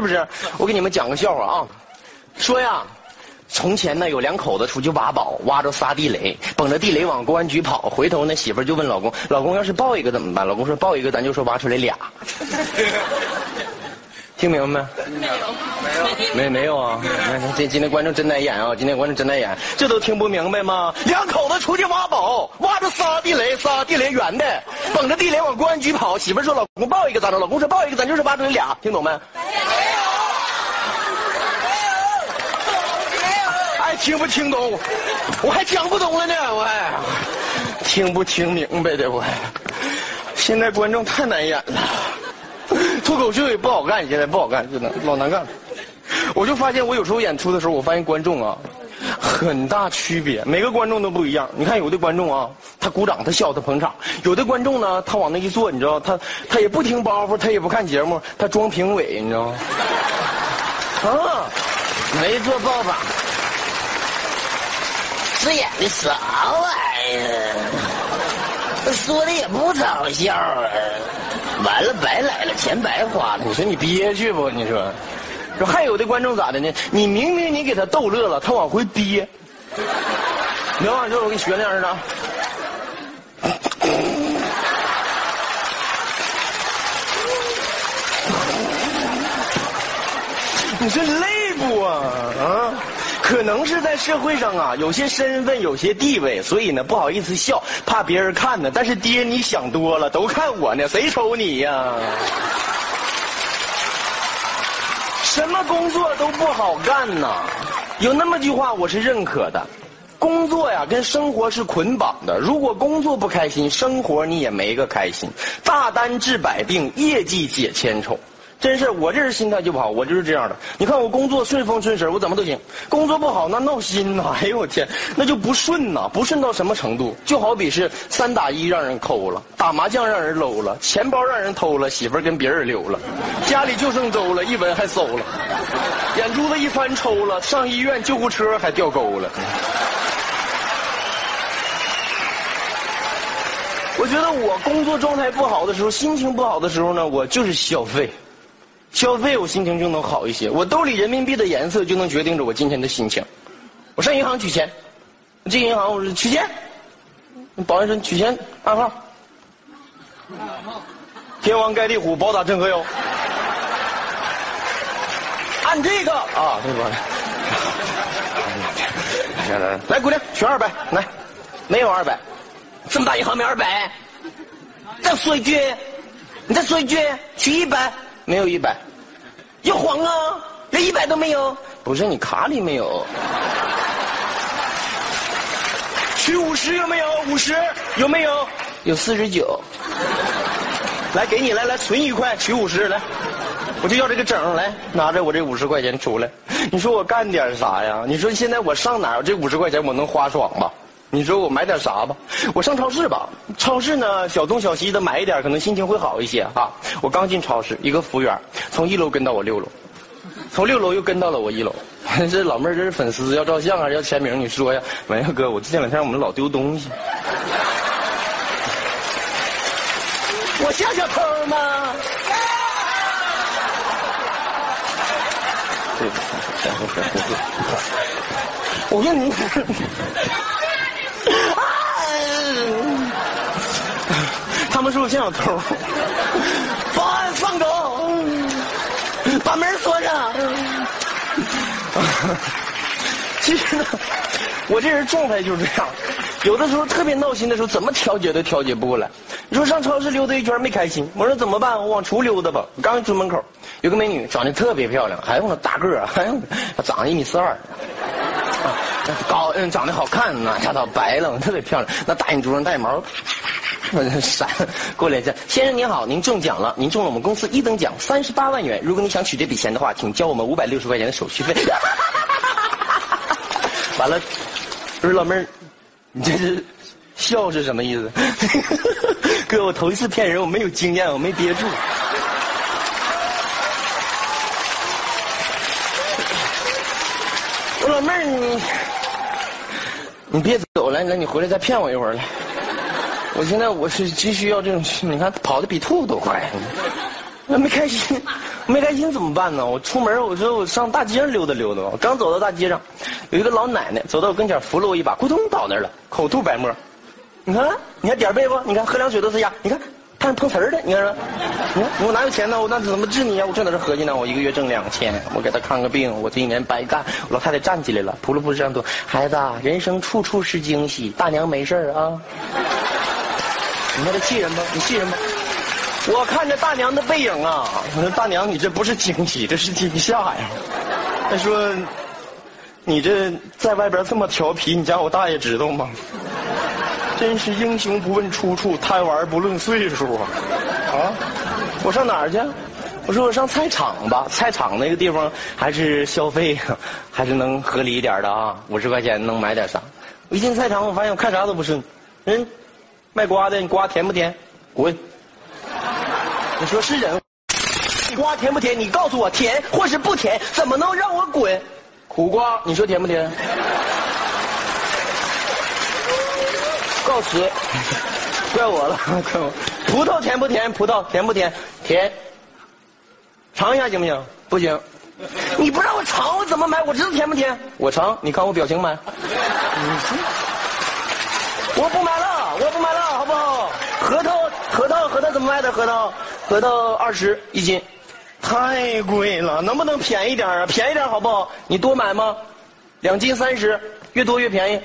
是不是？我给你们讲个笑话啊，说呀，从前呢有两口子出去挖宝，挖着仨地雷，捧着地雷往公安局跑。回头呢媳妇就问老公：“老公要是抱一个怎么办？”老公说：“抱一个咱就说挖出来俩。”听明白没？没有，没没有啊！这今天观众真难演啊！今天观众真难演，这都听不明白吗？两口子出去挖宝，挖着仨地雷，仨地雷圆的，捧着地雷往公安局跑。媳妇说：“老公抱一个咋着？”老公说：“抱一个咱就是挖出来俩。”听懂没？没有，没有，哎，听不听懂？我还讲不懂了呢，我还听不听明白的我。现在观众太难演了。脱口秀也不好干，现在不好干，真的老难干。我就发现，我有时候演出的时候，我发现观众啊，很大区别，每个观众都不一样。你看，有的观众啊，他鼓掌，他笑，他捧场；有的观众呢，他往那一坐，你知道，他他也不听包袱，他也不看节目，他装评委，你知道吗？啊，没做报吧？这演的啥玩意儿？说的也不找笑啊。完了，白来了，钱白花了。你说你憋屈不？你说，说还有的观众咋的呢？你明明你给他逗乐了，他往回憋。明白？这我给你学那样的。你说累不啊？啊？可能是在社会上啊，有些身份，有些地位，所以呢不好意思笑，怕别人看呢。但是爹，你想多了，都看我呢，谁瞅你呀？什么工作都不好干呐。有那么句话，我是认可的：工作呀，跟生活是捆绑的。如果工作不开心，生活你也没个开心。大单治百病，业绩解千愁。真是，我这人心态就不好，我就是这样的。你看我工作顺风顺水，我怎么都行；工作不好，那闹心呐！哎呦我天，那就不顺呐，不顺到什么程度？就好比是三打一让人抠了，打麻将让人搂了，钱包让人偷了，媳妇跟别人溜了，家里就剩粥了，一闻还馊了，眼珠子一翻抽了，上医院救护车还掉沟了。我觉得我工作状态不好的时候，心情不好的时候呢，我就是消费。消费，我心情就能好一些。我兜里人民币的颜色就能决定着我今天的心情。我上银行取钱，进银行我说取钱，保安说取钱暗号。天王盖地虎，宝塔镇河妖。按这个啊，对吧？来 来来，来姑娘取二百，来，没有二百，这么大银行没二百？再说一句，你再说一句，取一百。没有一百，要黄啊！连一百都没有，不是你卡里没有。取五十有没有？五十有没有？有四十九。来给你来来存一块，取五十来，我就要这个整来，拿着我这五十块钱出来。你说我干点啥呀？你说现在我上哪儿？这五十块钱我能花爽吧？你说我买点啥吧？我上超市吧。超市呢，小东小西的买一点，可能心情会好一些哈。我刚进超市，一个服务员从一楼跟到我六楼，从六楼又跟到了我一楼。这老妹儿这是粉丝要照相还是要签名？你说呀？完了哥，我这两天我们老丢东西。我像小偷吗？我跟你。他们说我像小偷，保安放狗，把门锁上。其实呢，我这人状态就是这样，有的时候特别闹心的时候，怎么调节都调节不过来。你说上超市溜达一圈没开心，我说怎么办？我往出溜达吧。我刚出门口，有个美女长得特别漂亮，还有那大个儿，还有长一米四二，高嗯长得好看，那丫头白了，特别漂亮，那大眼珠上带毛。闪过来一下，先生您好，您中奖了，您中了我们公司一等奖三十八万元。如果你想取这笔钱的话，请交我们五百六十块钱的手续费。完了，不是老妹儿，你这是笑是什么意思？哥，我头一次骗人，我没有经验，我没憋住。我老妹儿，你你别走了，来你回来再骗我一会儿来。我现在我是急需要这种，你看跑的比兔子都快，那没开心，没开心怎么办呢？我出门，我说我上大街上溜达溜达。我刚走到大街上，有一个老奶奶走到我跟前，扶了我一把，咕咚倒那儿了，口吐白沫。你看，你看点背不？你看喝凉水都是牙。你看，他是碰瓷儿的。你看，你看我哪有钱呢？我那怎么治你呀？我正在这合计呢。我一个月挣两千，我给他看个病，我这一年白干。老太太站起来了，扑噜扑噜这样说：“孩子，人生处处是惊喜，大娘没事啊。”你看他气人吗？你气人吗？我看着大娘的背影啊，我说大娘，你这不是惊喜，这是惊吓呀。他说，你这在外边这么调皮，你家我大爷知道吗？真是英雄不问出处，贪玩不论岁数啊！啊，我上哪儿去？我说我上菜场吧，菜场那个地方还是消费还是能合理一点的啊，五十块钱能买点啥？我一进菜场，我发现我看啥都不顺，人卖瓜的，你瓜甜不甜？滚！你说是人，你瓜甜不甜？你告诉我甜或是不甜？怎么能让我滚？苦瓜，你说甜不甜？告辞，怪我了，怪我。葡萄甜不甜？葡萄甜不甜？甜。尝一下行不行？不行。你不让我尝，我怎么买？我知道甜不甜。我尝，你看我表情买。我不买了，我不买了，好不好？核桃，核桃，核桃怎么卖的？核桃？核桃二十一斤，太贵了，能不能便宜点啊？便宜点好不好？你多买吗？两斤三十，越多越便宜。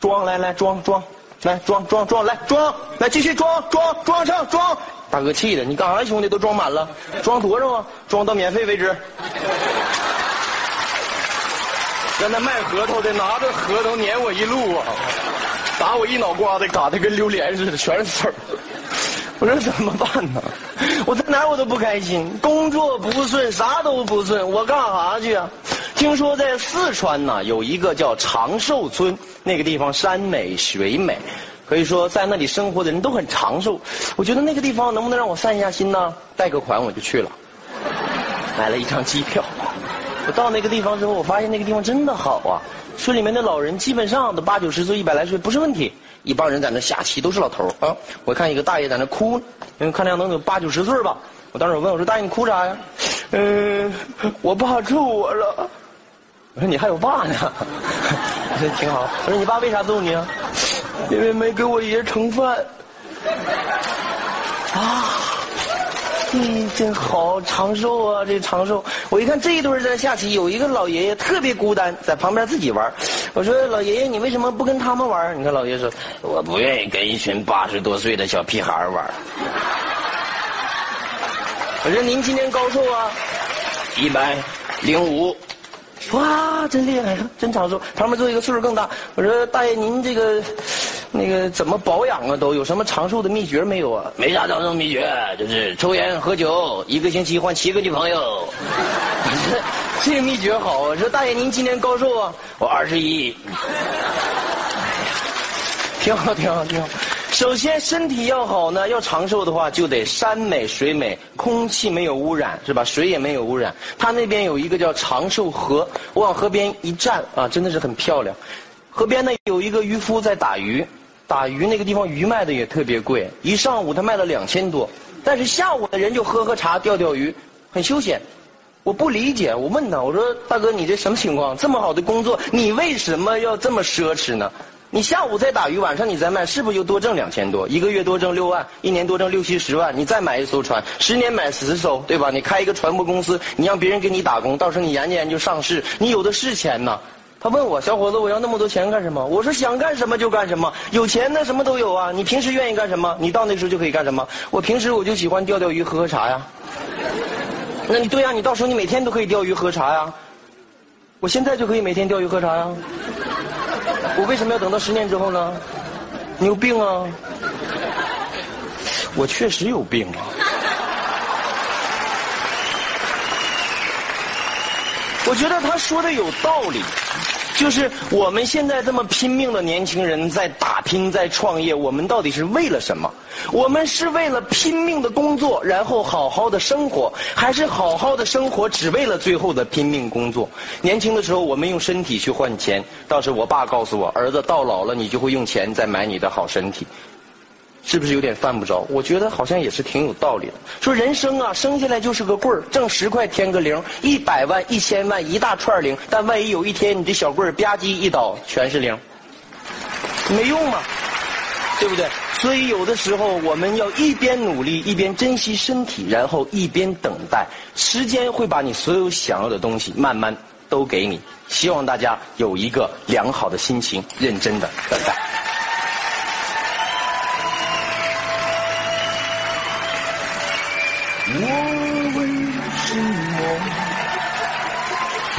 装来来装装，来装装装来装来继续装装装上装。大哥气的，你干啥兄弟？都装满了，装多少啊？装到免费为止。让那卖核桃的拿着核桃撵我一路啊，打我一脑瓜子，嘎的跟榴莲似的，全是刺儿。我说怎么办呢？我在哪儿我都不开心，工作不顺，啥都不顺，我干啥去啊？听说在四川呢，有一个叫长寿村，那个地方山美水美，可以说在那里生活的人都很长寿。我觉得那个地方能不能让我散一下心呢？贷个款我就去了，买了一张机票。我到那个地方之后，我发现那个地方真的好啊，村里面的老人基本上都八九十岁、一百来岁不是问题。一帮人在那下棋，都是老头啊！我看一个大爷在那哭，因为看样能有八九十岁吧。我当时我问我说：“大爷，你哭啥呀？”嗯，我爸揍我了。我说：“你还有爸呢？”我说：“挺好。”我说：“你爸为啥揍你啊？”因为没给我爷盛饭。啊。嗯，真好，长寿啊！这长寿，我一看这一对在下棋，有一个老爷爷特别孤单，在旁边自己玩。我说老爷爷，你为什么不跟他们玩？你看老爷爷说，我不愿意跟一群八十多岁的小屁孩玩。我说您今年高寿啊？一百零五。哇，真厉害呀，真长寿。旁边坐一个岁数更大。我说大爷，您这个。那个怎么保养啊？都有什么长寿的秘诀没有啊？没啥长寿秘诀，就是抽烟喝酒，一个星期换七个女朋友。这个秘诀好啊！说大爷您今年高寿啊？我二十一。挺好，挺好，挺好。首先身体要好呢，要长寿的话，就得山美水美，空气没有污染，是吧？水也没有污染。他那边有一个叫长寿河，我往河边一站啊，真的是很漂亮。河边呢有一个渔夫在打鱼。打鱼那个地方鱼卖的也特别贵，一上午他卖了两千多，但是下午的人就喝喝茶、钓钓鱼，很休闲。我不理解，我问他，我说大哥你这什么情况？这么好的工作，你为什么要这么奢侈呢？你下午在打鱼，晚上你再卖，是不是就多挣两千多？一个月多挣六万，一年多挣六七十万。你再买一艘船，十年买十艘，对吧？你开一个船舶公司，你让别人给你打工，到时候你研究研究上市，你有的是钱呢。他问我小伙子，我要那么多钱干什么？我说想干什么就干什么，有钱那什么都有啊。你平时愿意干什么？你到那时候就可以干什么。我平时我就喜欢钓钓鱼、喝喝茶呀。那你对呀，你到时候你每天都可以钓鱼喝茶呀。我现在就可以每天钓鱼喝茶呀。我为什么要等到十年之后呢？你有病啊！我确实有病啊。我觉得他说的有道理，就是我们现在这么拼命的年轻人在打拼在创业，我们到底是为了什么？我们是为了拼命的工作，然后好好的生活，还是好好的生活只为了最后的拼命工作？年轻的时候我们用身体去换钱，当时我爸告诉我，儿子到老了你就会用钱再买你的好身体。是不是有点犯不着？我觉得好像也是挺有道理的。说人生啊，生下来就是个棍儿，挣十块添个零，一百万、一千万，一大串零。但万一有一天你这小棍儿吧唧一倒，全是零，没用嘛，对不对？所以有的时候我们要一边努力，一边珍惜身体，然后一边等待，时间会把你所有想要的东西慢慢都给你。希望大家有一个良好的心情，认真的等待。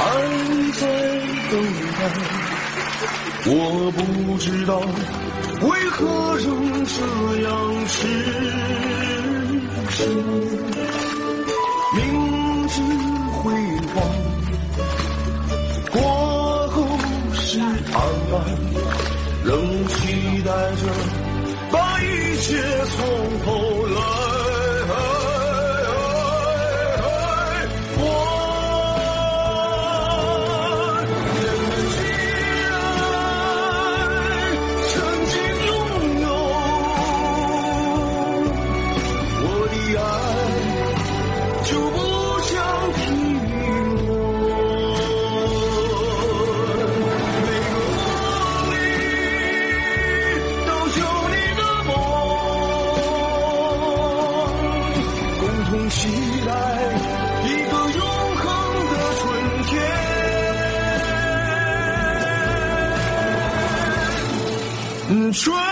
还在等待？我不知道为何仍这样痴痴。明知辉煌过后是暗淡，仍期待着把一切从头来。春